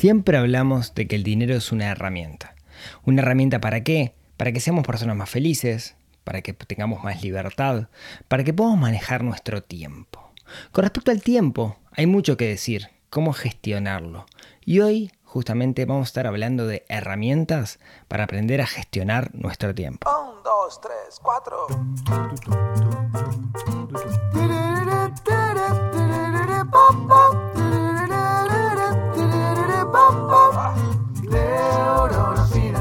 Siempre hablamos de que el dinero es una herramienta. ¿Una herramienta para qué? Para que seamos personas más felices, para que tengamos más libertad, para que podamos manejar nuestro tiempo. Con respecto al tiempo, hay mucho que decir, cómo gestionarlo. Y hoy justamente vamos a estar hablando de herramientas para aprender a gestionar nuestro tiempo. Un, dos, tres, cuatro.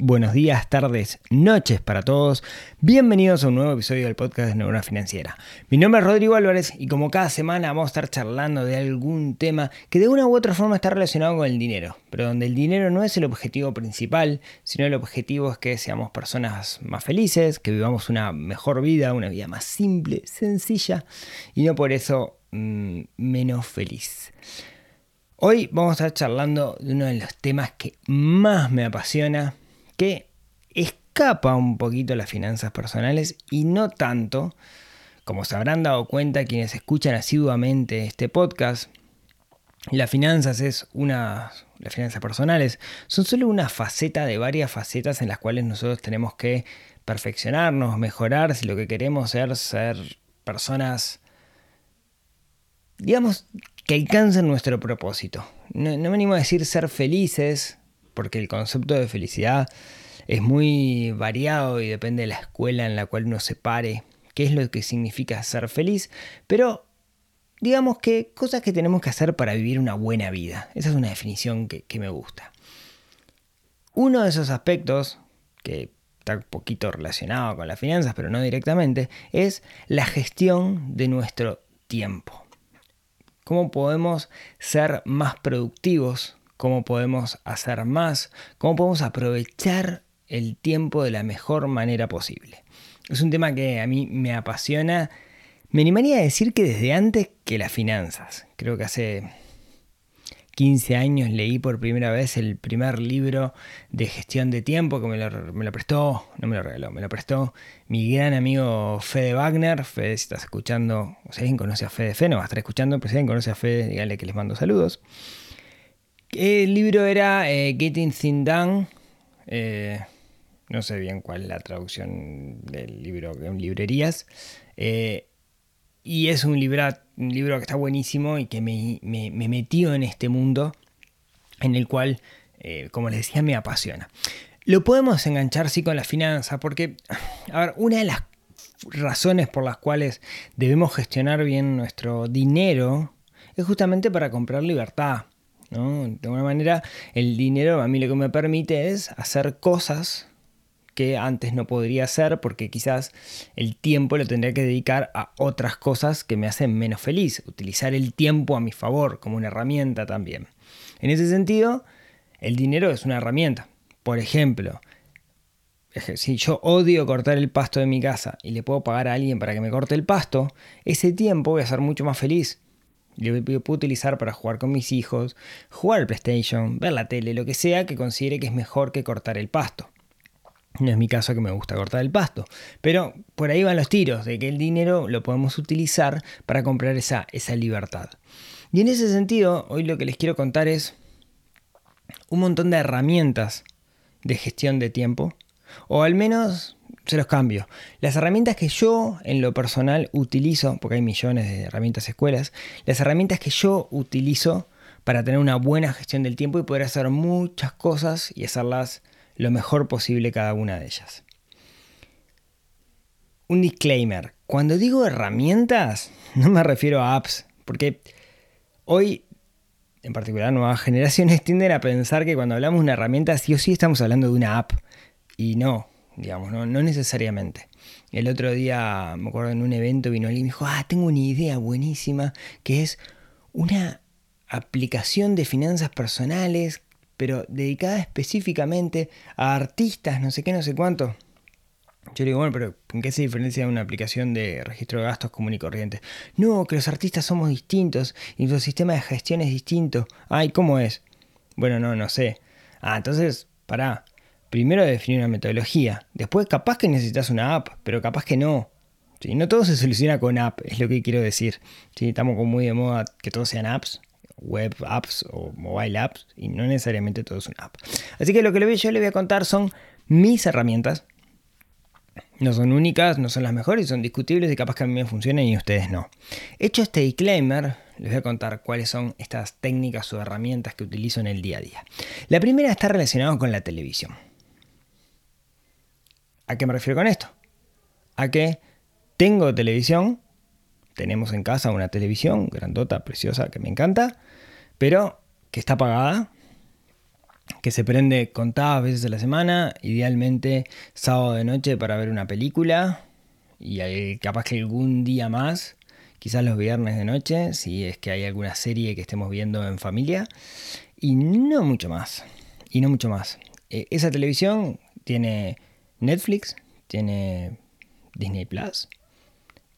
Buenos días, tardes, noches para todos. Bienvenidos a un nuevo episodio del podcast de Neurona Financiera. Mi nombre es Rodrigo Álvarez y como cada semana vamos a estar charlando de algún tema que de una u otra forma está relacionado con el dinero, pero donde el dinero no es el objetivo principal, sino el objetivo es que seamos personas más felices, que vivamos una mejor vida, una vida más simple, sencilla y no por eso mmm, menos feliz. Hoy vamos a estar charlando de uno de los temas que más me apasiona, que escapa un poquito las finanzas personales y no tanto, como se habrán dado cuenta quienes escuchan asiduamente este podcast, las finanzas es una las finanzas personales son solo una faceta de varias facetas en las cuales nosotros tenemos que perfeccionarnos, mejorar si lo que queremos es ser personas digamos que alcancen nuestro propósito. No, no, me animo a decir ser felices, porque el concepto de felicidad es muy variado y depende de la escuela en la cual uno se pare, qué es lo que significa ser feliz, pero digamos que cosas que tenemos que hacer para vivir una buena vida. Esa es una definición que, que me gusta. Uno de esos aspectos, que está un poquito relacionado con las finanzas, pero no directamente, es la gestión de nuestro tiempo cómo podemos ser más productivos, cómo podemos hacer más, cómo podemos aprovechar el tiempo de la mejor manera posible. Es un tema que a mí me apasiona. Me animaría a decir que desde antes que las finanzas. Creo que hace 15 años leí por primera vez el primer libro de gestión de tiempo que me lo, me lo, prestó, no me lo regaló, me lo prestó mi gran amigo Fede Wagner. Fede, si estás escuchando, o si alguien conoce a Fede Fe, no va a estar escuchando, pero si alguien conoce a Fede, dígale que les mando saludos. El libro era eh, Getting Things Done. Eh, no sé bien cuál es la traducción del libro en librerías. Eh, y es un libro, un libro que está buenísimo y que me, me, me, metió en este mundo en el cual, como les decía, me apasiona. Lo podemos enganchar con la finanza porque, a ver, una de las razones por las cuales debemos gestionar bien nuestro dinero es justamente para comprar libertad. De alguna manera, el dinero a mí lo que me permite es hacer cosas que antes no podría hacer porque quizás el tiempo lo tendría que dedicar a otras cosas que me hacen menos feliz, utilizar el tiempo a mi favor como una herramienta también. En ese sentido, el dinero es una herramienta. Por ejemplo, si yo odio cortar el pasto de mi casa y le puedo pagar a alguien para que me corte el pasto, ese tiempo voy a ser mucho más feliz. Lo puedo utilizar para jugar con mis hijos, jugar al PlayStation, ver la tele, lo que sea que considere que es mejor que cortar el pasto. No es mi caso que me gusta cortar el pasto. Pero por ahí van los tiros, de que el dinero lo podemos utilizar para comprar esa, esa libertad. Y en ese sentido, hoy lo que les quiero contar es un montón de herramientas de gestión de tiempo. O al menos se los cambio. Las herramientas que yo en lo personal utilizo, porque hay millones de herramientas escuelas, las herramientas que yo utilizo para tener una buena gestión del tiempo y poder hacer muchas cosas y hacerlas lo mejor posible cada una de ellas. Un disclaimer, cuando digo herramientas no me refiero a apps, porque hoy en particular nuevas generaciones tienden a pensar que cuando hablamos de una herramienta sí o sí estamos hablando de una app y no, digamos, no, no necesariamente. El otro día, me acuerdo en un evento vino alguien y me dijo, ah, tengo una idea buenísima que es una aplicación de finanzas personales pero dedicada específicamente a artistas, no sé qué, no sé cuánto. Yo digo, bueno, pero ¿en qué se diferencia una aplicación de registro de gastos común y corriente? No, que los artistas somos distintos y nuestro sistema de gestión es distinto. Ay, ¿cómo es? Bueno, no, no sé. Ah, entonces, pará. Primero definir una metodología. Después, capaz que necesitas una app, pero capaz que no. ¿Sí? No todo se soluciona con app, es lo que quiero decir. ¿Sí? Estamos como muy de moda que todos sean apps, web apps o mobile apps, y no necesariamente todo es una app. Así que lo que yo le voy a contar son mis herramientas no son únicas, no son las mejores, son discutibles y capaz que a mí me funcionen y ustedes no. Hecho este disclaimer, les voy a contar cuáles son estas técnicas o herramientas que utilizo en el día a día. La primera está relacionada con la televisión. ¿A qué me refiero con esto? A que tengo televisión, tenemos en casa una televisión grandota, preciosa, que me encanta, pero que está apagada que se prende contadas veces a la semana, idealmente sábado de noche para ver una película y capaz que algún día más, quizás los viernes de noche, si es que hay alguna serie que estemos viendo en familia y no mucho más. Y no mucho más. E, esa televisión tiene Netflix, tiene Disney Plus,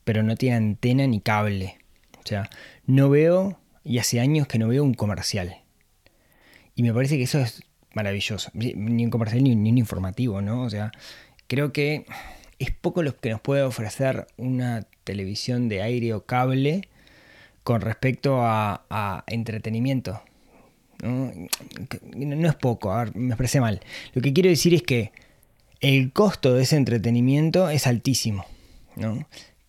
pero no tiene antena ni cable. O sea, no veo, y hace años que no veo un comercial. Y me parece que eso es maravilloso. Ni un comercial ni, un informativo, ¿no? O sea, creo que es poco lo que nos puede ofrecer una televisión de aire o cable con respecto a, entretenimiento. ¿no? es poco, a ver, me expresé mal. Lo que quiero decir es que el costo de ese entretenimiento es altísimo. ¿no?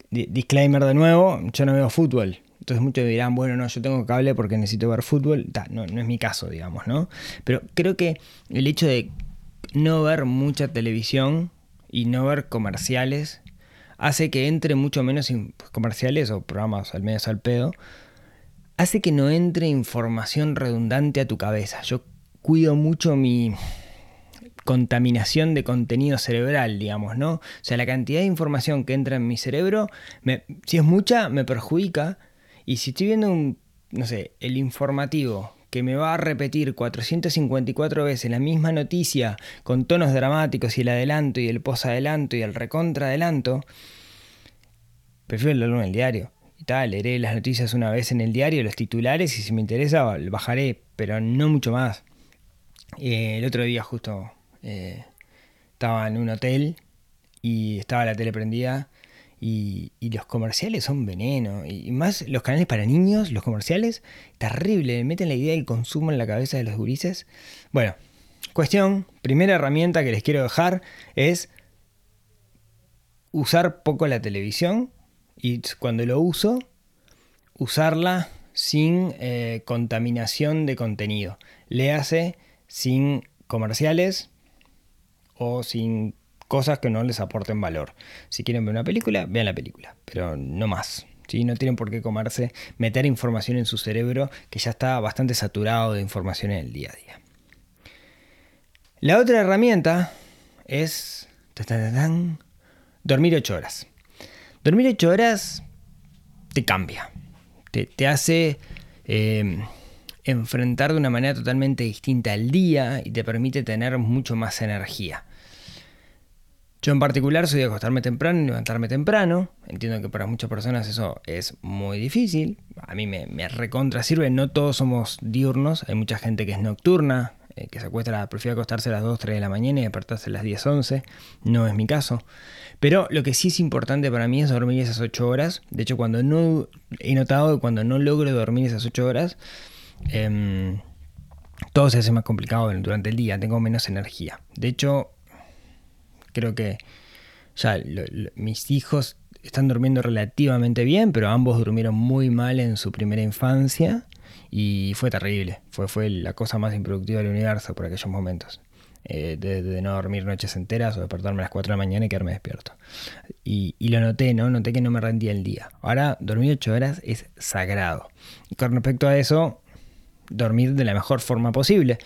Disclaimer de nuevo, yo no veo fútbol, entonces muchos dirán, bueno, no, yo tengo cable porque necesito ver fútbol. no, no es mi caso, digamos, ¿no? Pero creo que el hecho de no ver mucha televisión y no ver comerciales hace que entre mucho menos comerciales o programas al menos al pedo, hace que no entre información redundante a tu cabeza. Yo cuido mucho mi contaminación de contenido cerebral, digamos, ¿no? O sea, la cantidad de información que entra en mi cerebro, si es mucha, me perjudica y si estoy viendo un, no sé, el informativo que me va a repetir 454 veces la misma noticia con tonos dramáticos y el adelanto y el posadelanto y el recontra adelanto, prefiero leerlo en el diario. Y tal, leeré las noticias una vez en el diario, los titulares, y si me interesa, bajaré, pero no mucho más. Eh, el otro día justo eh, estaba en un hotel y estaba la tele prendida y, los comerciales son veneno. Y más los canales para niños, los comerciales, terrible. Meten la idea del consumo en la cabeza de los gurises. Bueno, cuestión, primera herramienta que les quiero dejar es usar poco la televisión y cuando lo uso, usarla sin eh, contaminación de contenido. Le hace sin comerciales o sin cosas que no les aporten valor. Si quieren ver una película, vean la película, pero no más. ¿sí? No tienen por qué comerse, meter información en su cerebro que ya está bastante saturado de información en el día a día. La otra herramienta es dormir 8 horas. Dormir 8 horas te cambia, te, hace eh, enfrentar de una manera totalmente distinta al día y te permite tener mucho más energía. Yo en particular soy de acostarme temprano y levantarme temprano. Entiendo que para muchas personas eso es muy difícil. A mí me, recontra sirve. No todos somos diurnos. Hay mucha gente que es nocturna, eh, que se acuesta, prefiere acostarse a las 2, 3 de la mañana y despertarse a las 10, 11. No es mi caso. Pero lo que sí es importante para mí es dormir esas 8 horas. De hecho, cuando no he notado que cuando no logro dormir esas 8 horas, em, todo se hace más complicado durante el día. Tengo menos energía. De hecho, creo que ya mis hijos están durmiendo relativamente bien, pero ambos durmieron muy mal en su primera infancia y fue terrible. Fue, fue la cosa más improductiva del universo por aquellos momentos. Eh, de, no dormir noches enteras o despertarme a las 4 de la mañana y quedarme despierto. Y, y, lo noté, ¿no? Noté que no me rendía el día. Ahora, dormir 8 horas es sagrado. Y con respecto a eso, dormir de la mejor forma posible.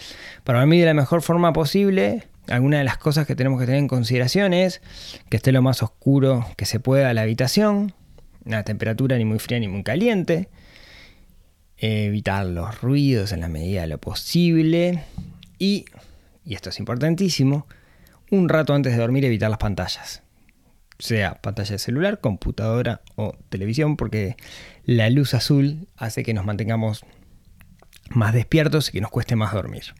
Para dormir de la mejor forma posible, alguna de las cosas que tenemos que tener en consideración es que esté lo más oscuro que se pueda la habitación, una temperatura ni muy fría ni muy caliente, evitar los ruidos en la medida de lo posible Y, y esto es importantísimo, un rato antes de dormir evitar las pantallas. Sea pantalla de celular, computadora o televisión, porque la luz azul hace que nos mantengamos más despiertos y que nos cueste más dormir.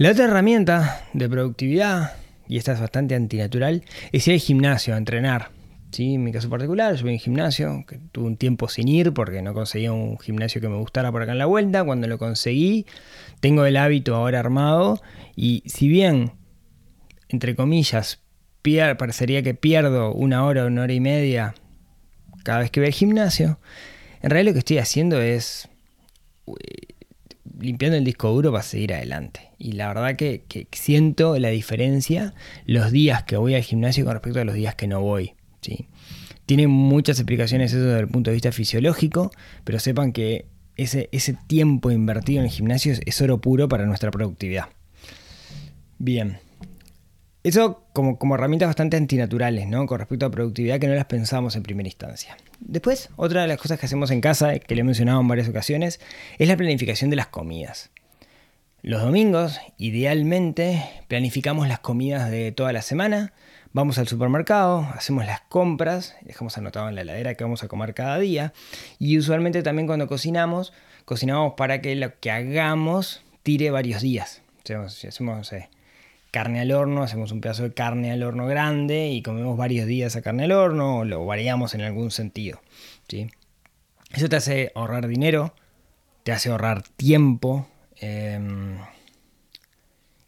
La otra herramienta de productividad, y esta es bastante antinatural, es ir al gimnasio a entrenar. ¿sí? En mi caso particular, yo voy un gimnasio, que tuve un tiempo sin ir porque no conseguía un gimnasio que me gustara por acá en la vuelta. Cuando lo conseguí, tengo el hábito ahora armado y si bien, entre comillas, parecería que pierdo una hora una hora y media cada vez que voy al gimnasio, en realidad lo que estoy haciendo es limpiando el disco duro para seguir adelante. Y la verdad que, que siento la diferencia los días que voy al gimnasio con respecto a los días que no voy. ¿sí? Tiene muchas explicaciones eso desde el punto de vista fisiológico, pero sepan que ese, ese tiempo invertido en el gimnasio es, es oro puro para nuestra productividad. Bien. Eso como, como herramientas bastante antinaturales, ¿no? Con respecto a productividad que no las pensamos en primera instancia. Después, otra de las cosas que hacemos en casa, que le he mencionado en varias ocasiones, es la planificación de las comidas. Los domingos, idealmente, planificamos las comidas de toda la semana, vamos al supermercado, hacemos las compras, dejamos anotado en la heladera que vamos a comer cada día, y usualmente también cuando cocinamos, cocinamos para que lo que hagamos tire varios días. O sea, si hacemos, carne al horno, hacemos un pedazo de carne al horno grande y comemos varios días a carne al horno o lo variamos en algún sentido. ¿sí? Eso te hace ahorrar dinero, te hace ahorrar tiempo, eh,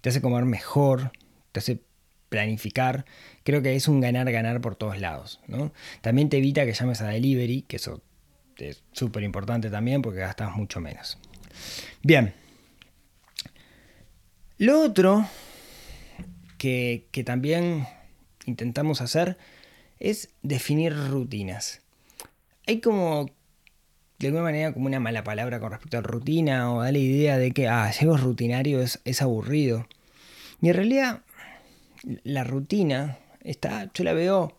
te hace comer mejor, te hace planificar. Creo que es un ganar-ganar por todos lados. ¿no? También te evita que llames a delivery, que eso es súper importante también porque gastas mucho menos. Bien. Lo otro que, también intentamos hacer es definir rutinas. Hay como, de alguna manera, como una mala palabra con respecto a rutina o da la idea de que, ah, algo rutinario es, es aburrido. Y en realidad, la rutina está, yo la veo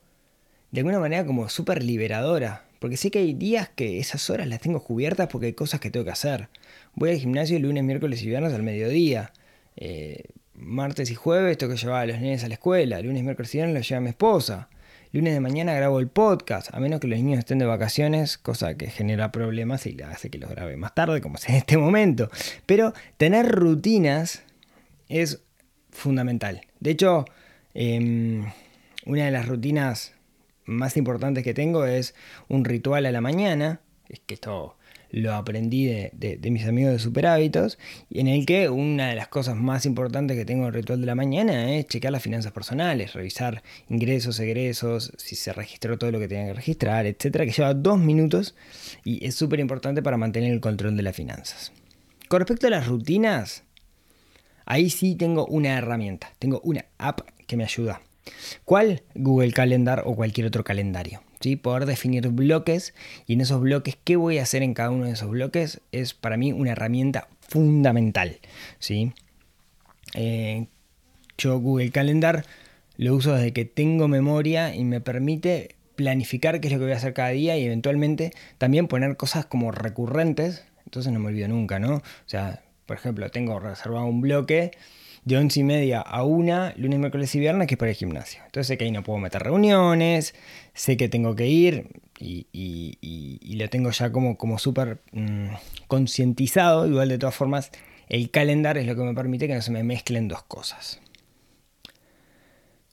de alguna manera como súper liberadora. Porque sé que hay días que esas horas las tengo cubiertas porque hay cosas que tengo que hacer. Voy al gimnasio lunes, miércoles y viernes al mediodía. Eh, martes y jueves tengo que llevar a los niños a la escuela. Lunes, miércoles y viernes los lleva mi esposa. Lunes de mañana grabo el podcast, a menos que los niños estén de vacaciones, cosa que genera problemas y hace que los grabe más tarde, como es en este momento. Pero tener rutinas es fundamental. De hecho, eh, una de las rutinas más importantes que tengo es un ritual a la mañana, es que esto lo aprendí de, mis amigos de Super Hábitos, en el que una de las cosas más importantes que tengo en el ritual de la mañana es checar las finanzas personales, revisar ingresos, egresos, si se registró todo lo que tenía que registrar, etcétera, que lleva dos minutos y es súper importante para mantener el control de las finanzas. Con respecto a las rutinas, ahí sí tengo una herramienta, tengo una app que me ayuda. ¿Cuál? Google Calendar o cualquier otro calendario. ¿Sí? Poder definir bloques y en esos bloques qué voy a hacer en cada uno de esos bloques es para mí una herramienta fundamental. ¿sí? Eh, yo Google Calendar lo uso desde que tengo memoria y me permite planificar qué es lo que voy a hacer cada día y eventualmente también poner cosas como recurrentes. Entonces no me olvido nunca, ¿no? O sea, por ejemplo, tengo reservado un bloque de 11 y media a 1, lunes, miércoles y viernes, que es para el gimnasio. Entonces sé que ahí no puedo meter reuniones, sé que tengo que ir y, lo tengo ya como, como súper mmm, concientizado. Igual de todas formas, el calendar es lo que me permite que no se me mezclen dos cosas.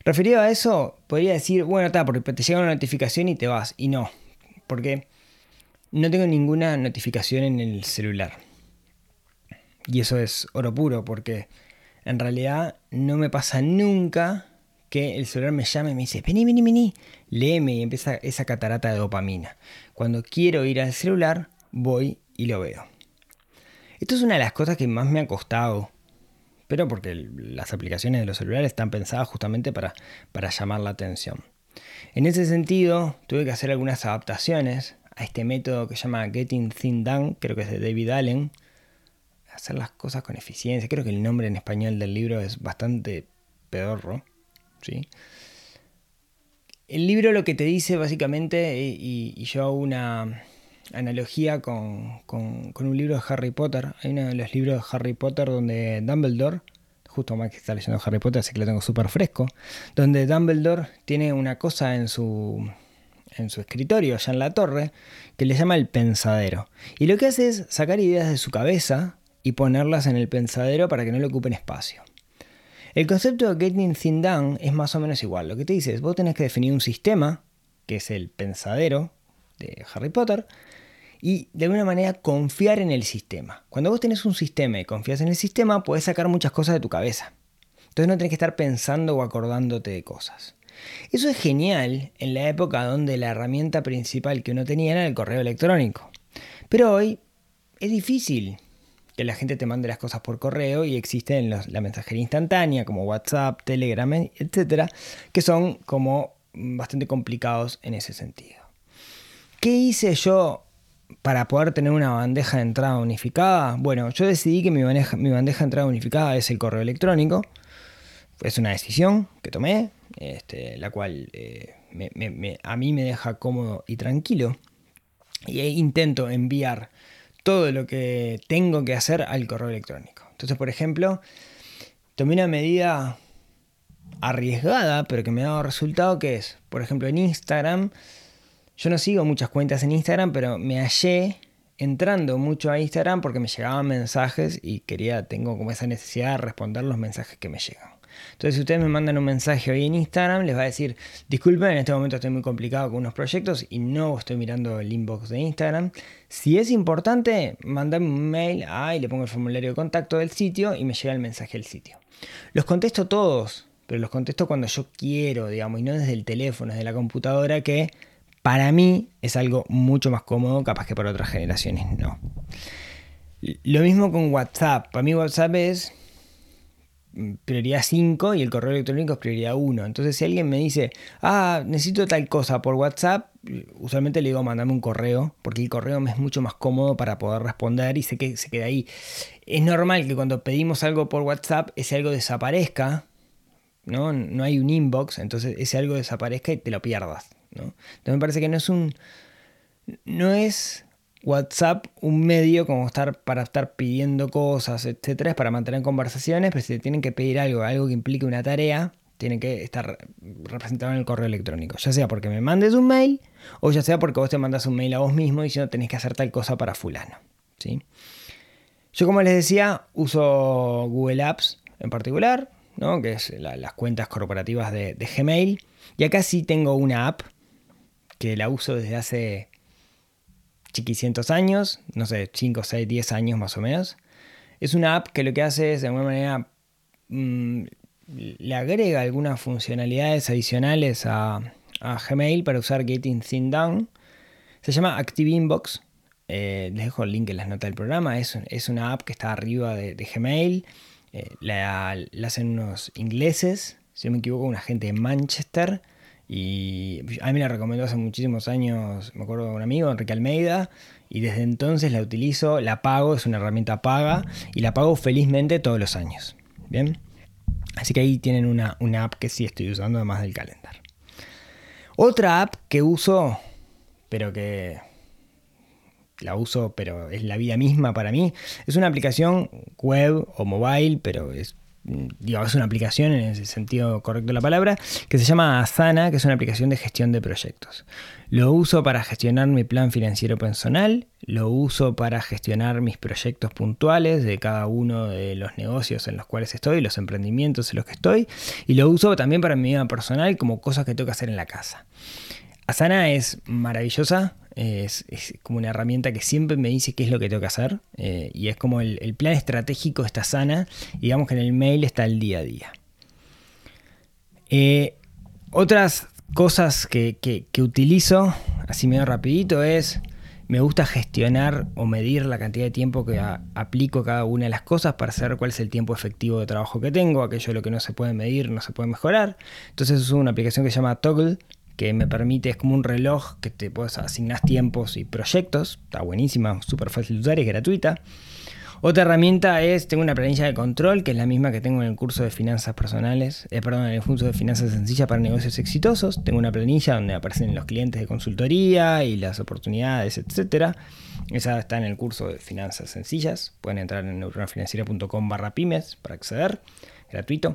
Referido a eso, podría decir, bueno, está, porque te llega una notificación y te vas. Y no, porque no tengo ninguna notificación en el celular. Y eso es oro puro, porque en realidad no me pasa nunca que el celular me llame y me dice, vení, vení, vení, léeme y empieza esa catarata de dopamina. Cuando quiero ir al celular, voy y lo veo. Esto es una de las cosas que más me ha costado, pero porque las aplicaciones de los celulares están pensadas justamente para, para llamar la atención. En ese sentido, tuve que hacer algunas adaptaciones a este método que se llama Getting Things Done, creo que es de David Allen, hacer las cosas con eficiencia. Creo que el nombre en español del libro es bastante pedorro. ¿sí? El libro lo que te dice básicamente, y, yo hago una, analogía con, con- un libro de Harry Potter. Hay uno de los libros de Harry Potter donde Dumbledore, justo Mike está leyendo Harry Potter, así que lo tengo súper fresco, donde Dumbledore tiene una cosa en su, en su escritorio, allá en la torre, que le llama el pensadero. Y lo que hace es sacar ideas de su cabeza y ponerlas en el pensadero para que no le ocupen espacio. El concepto de Getting Things Done es más o menos igual. Lo que te dice es, vos tenés que definir un sistema, que es el pensadero de Harry Potter, y de alguna manera confiar en el sistema. Cuando vos tenés un sistema y confías en el sistema, podés sacar muchas cosas de tu cabeza. Entonces no tenés que estar pensando o acordándote de cosas. Eso es genial en la época donde la herramienta principal que uno tenía era el correo electrónico. Pero hoy es difícil que la gente te mande las cosas por correo y existen la mensajería instantánea como WhatsApp, Telegram, etcétera, que son como bastante complicados en ese sentido. ¿Qué hice yo para poder tener una bandeja de entrada unificada? Bueno, yo decidí que mi bandeja, mi bandeja de entrada unificada es el correo electrónico. Es una decisión que tomé, este, la cual eh, a mí me deja cómodo y tranquilo. Y ahí intento enviar todo lo que tengo que hacer al correo electrónico. Entonces, por ejemplo, tomé una medida arriesgada, pero que me ha dado resultado, que es, por ejemplo, en Instagram, yo no sigo muchas cuentas en Instagram, pero me hallé entrando mucho a Instagram porque me llegaban mensajes y quería, tengo como esa necesidad de responder los mensajes que me llegan. Entonces, si ustedes me mandan un mensaje hoy en Instagram, les va a decir, disculpen, en este momento estoy muy complicado con unos proyectos y no estoy mirando el inbox de Instagram. Si es importante, mandame un mail, ah, y le pongo el formulario de contacto del sitio y me llega el mensaje del sitio. Los contesto todos, pero los contesto cuando yo quiero, digamos, y no desde el teléfono, desde la computadora, que para mí es algo mucho más cómodo, capaz que para otras generaciones no. Lo mismo con WhatsApp. Para mí WhatsApp es prioridad 5 y el correo electrónico es prioridad 1. Entonces si alguien me dice, ah, necesito tal cosa por WhatsApp, usualmente le digo, mandame un correo, porque el correo me es mucho más cómodo para poder responder y sé que se queda ahí. Es normal que cuando pedimos algo por WhatsApp, ese algo desaparezca, ¿no? No hay un inbox, entonces ese algo desaparezca y te lo pierdas, ¿no? Entonces me parece que no es un... No es WhatsApp un medio como estar para estar pidiendo cosas, etcétera, es para mantener conversaciones, pero si te tienen que pedir algo, algo que implique una tarea, tiene que estar representado en el correo electrónico, ya sea porque me mandes un mail o ya sea porque vos te mandas un mail a vos mismo no tenés que hacer tal cosa para fulano, ¿sí? Yo como les decía, uso Google Apps en particular, ¿no? que es la- las cuentas corporativas de, de Gmail. Y acá sí tengo una app que la uso desde hace chiquicientos años, no sé, 5, 6, 10 años más o menos. Es una app que lo que hace es de alguna manera mm, le agrega algunas funcionalidades adicionales a, Gmail para usar Getting Things Done. Se llama Active Inbox. Eh, les dejo el link en las notas del programa. Es, es una app que está arriba de, de Gmail. Eh, la, la hacen unos ingleses, si no me equivoco, una gente de Manchester. Y a mí me la recomendó hace muchísimos años, me acuerdo de un amigo, Enrique Almeida, y desde entonces la utilizo, la pago, es una herramienta paga, y la pago felizmente todos los años. Bien, así que ahí tienen una, una app que sí estoy usando además del calendar. Otra app que uso, pero que la uso, pero es la vida misma para mí. Es una aplicación web o mobile, pero es, digo, es una aplicación en ese sentido correcto de la palabra, que se llama Asana, que es una aplicación de gestión de proyectos. Lo uso para gestionar mi plan financiero personal, lo uso para gestionar mis proyectos puntuales de cada uno de los negocios en los cuales estoy, los emprendimientos en los que estoy, y lo uso también para mi vida personal como cosas que tengo que hacer en la casa. Asana es maravillosa, es, como una herramienta que siempre me dice qué es lo que tengo que hacer eh, y es como el, plan estratégico está sana, digamos que en el mail está el día a día. Eh, otras cosas que, utilizo, así medio rapidito, es me gusta gestionar o medir la cantidad de tiempo que aplico cada una de las cosas para saber cuál es el tiempo efectivo de trabajo que tengo, aquello lo que no se puede medir, no se puede mejorar. Entonces uso una aplicación que se llama Toggle, que me permite, es como un reloj que te puedes asignar tiempos y proyectos, está buenísima, súper fácil de usar es gratuita. Otra herramienta es, tengo una planilla de control, que es la misma que tengo en el curso de finanzas personales, eh, perdón, en el curso de finanzas sencillas para negocios exitosos. Tengo una planilla donde aparecen los clientes de consultoría y las oportunidades, etc. Esa está en el curso de finanzas sencillas. Pueden entrar en neuronafinanciera.com barra pymes para acceder, gratuito.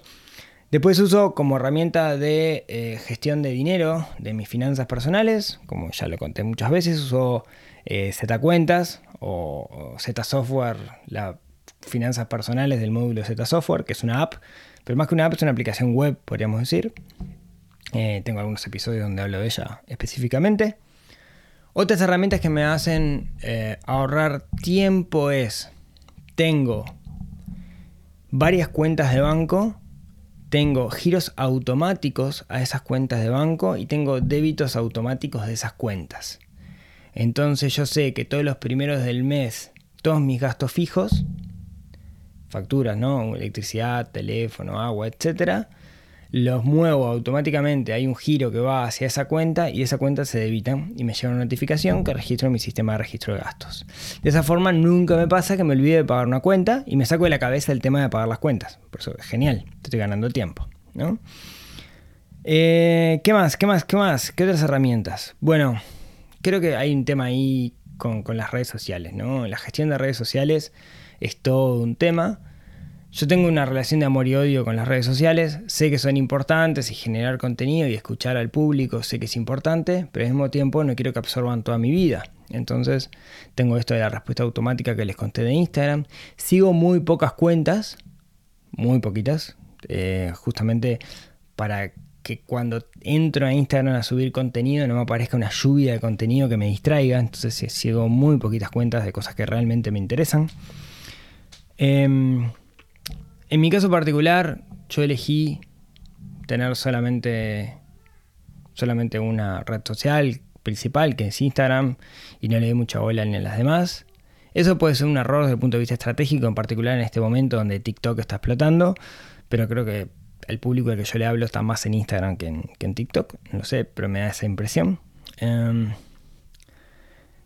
Después uso como herramienta de eh, gestión de dinero de mis finanzas personales, como ya lo conté muchas veces, uso eh, Z Cuentas o, Z Software, las finanzas personales del módulo Z Software, que es una app, pero más que una app es una aplicación web, podríamos decir. Eh, tengo algunos episodios donde hablo de ella específicamente. Otras herramientas que me hacen eh, ahorrar tiempo es, tengo varias cuentas de banco, tengo giros automáticos a esas cuentas de banco y tengo débitos automáticos de esas cuentas. Entonces yo sé que todos los primeros del mes, todos mis gastos fijos, facturas, ¿no? Electricidad, teléfono, agua, etcétera, los muevo automáticamente. Hay un giro que va hacia esa cuenta y esa cuenta se debita y me llega una notificación que registro en mi sistema de registro de gastos. De esa forma nunca me pasa que me olvide de pagar una cuenta y me saco de la cabeza el tema de pagar las cuentas. Por eso es genial, estoy ganando tiempo, ¿no? Eh, ¿Qué más? ¿Qué más? ¿Qué más? ¿Qué otras herramientas? Bueno, creo que hay un tema ahí con, las redes sociales, ¿no? La gestión de redes sociales es todo un tema. Yo tengo una relación de amor y odio con las redes sociales, sé que son importantes y generar contenido y escuchar al público sé que es importante, pero al mismo tiempo no quiero que absorban toda mi vida. Entonces tengo esto de la respuesta automática que les conté de Instagram. Sigo muy pocas cuentas, muy poquitas, eh, justamente para que cuando entro a Instagram a subir contenido no me aparezca una lluvia de contenido que me distraiga. Entonces sigo muy poquitas cuentas de cosas que realmente me interesan. Em, en mi caso particular, yo elegí tener solamente, solamente una red social principal, que es Instagram, y no le doy mucha bola ni a las demás. Eso puede ser un error desde el punto de vista estratégico, en particular en este momento donde TikTok está explotando, pero creo que el público al que yo le hablo está más en Instagram que en, TikTok, no sé, pero me da esa impresión. Em,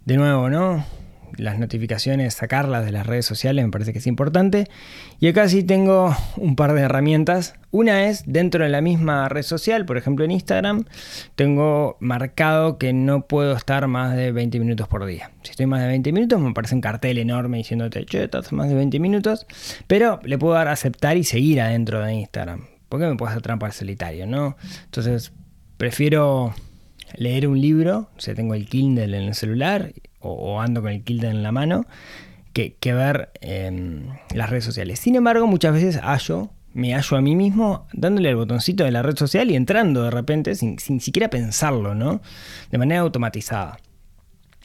de nuevo, ¿no? Las notificaciones, sacarlas de las redes sociales me parece que es importante. Y acá sí tengo un par de herramientas. Una es dentro de la misma red social, por ejemplo en Instagram, tengo marcado que no puedo estar más de 20 minutos por día. Si estoy más de 20 minutos, me parece un cartel enorme diciéndote, che, estás más de 20 minutos. Pero le puedo dar aceptar y seguir adentro de Instagram. ¿por qué me puedo hacer trampa al solitario? ¿no? Entonces, prefiero leer un libro, o sea, tengo el Kindle en el celular o, ando con el Kindle en la mano, que, ver em, las redes sociales. Sin embargo, muchas veces hallo, me hallo a mí mismo dándole al botoncito de la red social y entrando de repente sin, sin siquiera pensarlo, ¿no? De manera automatizada.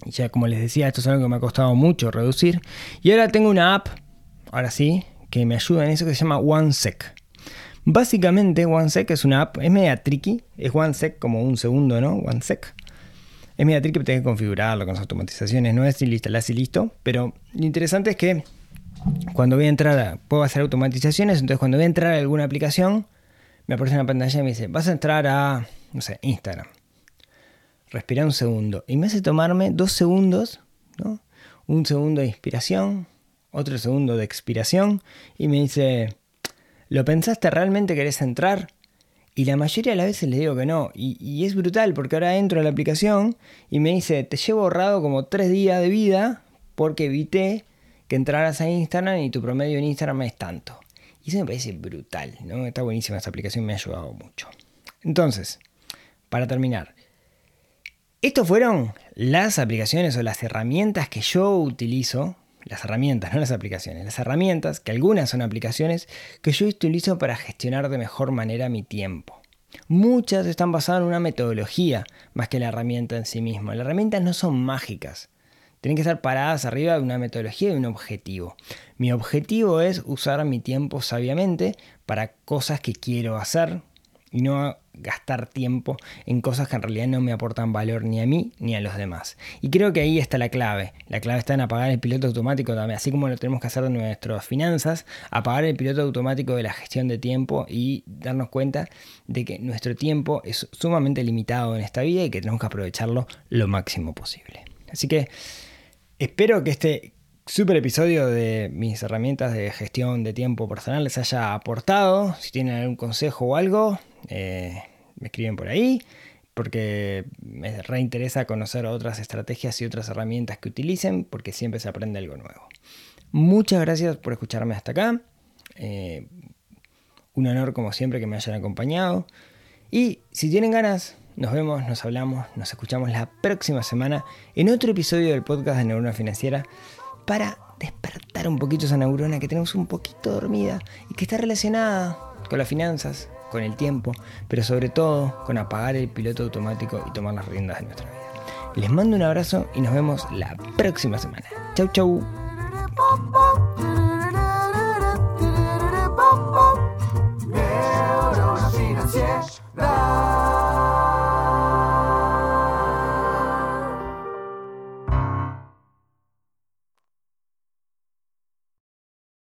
Y ya como les decía, esto es algo que me ha costado mucho reducir. Y ahora tengo una app, ahora sí, que me ayuda en eso que se llama OneSec. Básicamente, OneSec es una app, es media tricky, es OneSec como un segundo, ¿no? OneSec. Es media tricky, tenés que configurarlo con las automatizaciones, no es si listo, y listo. Pero lo interesante es que cuando voy a entrar, a, puedo hacer automatizaciones, entonces cuando voy a entrar a alguna aplicación, me aparece una pantalla y me dice, vas a entrar a, no sé, Instagram. Respira un segundo. Y me hace tomarme dos segundos, ¿no? Un segundo de inspiración, otro segundo de expiración, y me dice, ¿Lo pensaste realmente querés entrar? Y la mayoría de las veces le digo que no. Y, es brutal porque ahora entro a la aplicación y me dice, te llevo ahorrado como tres días de vida porque evité que entraras a Instagram y tu promedio en Instagram es tanto. Y eso me parece brutal, ¿no? Está buenísima esta aplicación, me ha ayudado mucho. Entonces, para terminar, estas fueron las aplicaciones o las herramientas que yo utilizo las herramientas, no las aplicaciones, las herramientas, que algunas son aplicaciones que yo utilizo para gestionar de mejor manera mi tiempo. Muchas están basadas en una metodología más que la herramienta en sí misma. Las herramientas no son mágicas. Tienen que estar paradas arriba de una metodología y un objetivo. Mi objetivo es usar mi tiempo sabiamente para cosas que quiero hacer y no gastar tiempo en cosas que en realidad no me aportan valor ni a mí ni a los demás. Y creo que ahí está la clave. La clave está en apagar el piloto automático también, así como lo tenemos que hacer de nuestras finanzas, apagar el piloto automático de la gestión de tiempo y darnos cuenta de que nuestro tiempo es sumamente limitado en esta vida y que tenemos que aprovecharlo lo máximo posible. Así que espero que este super episodio de mis herramientas de gestión de tiempo personal les haya aportado. Si tienen algún consejo o algo, eh, me escriben por ahí, porque me reinteresa conocer otras estrategias y otras herramientas que utilicen, porque siempre se aprende algo nuevo. Muchas gracias por escucharme hasta acá. Eh, un honor como siempre que me hayan acompañado. Y si tienen ganas, nos vemos, nos hablamos, nos escuchamos la próxima semana en otro episodio del podcast de Neurona Financiera para despertar un poquito esa neurona que tenemos un poquito dormida y que está relacionada con las finanzas, con el tiempo, pero sobre todo con apagar el piloto automático y tomar las riendas de nuestra vida. Les mando un abrazo y nos vemos la próxima semana. Chau chau.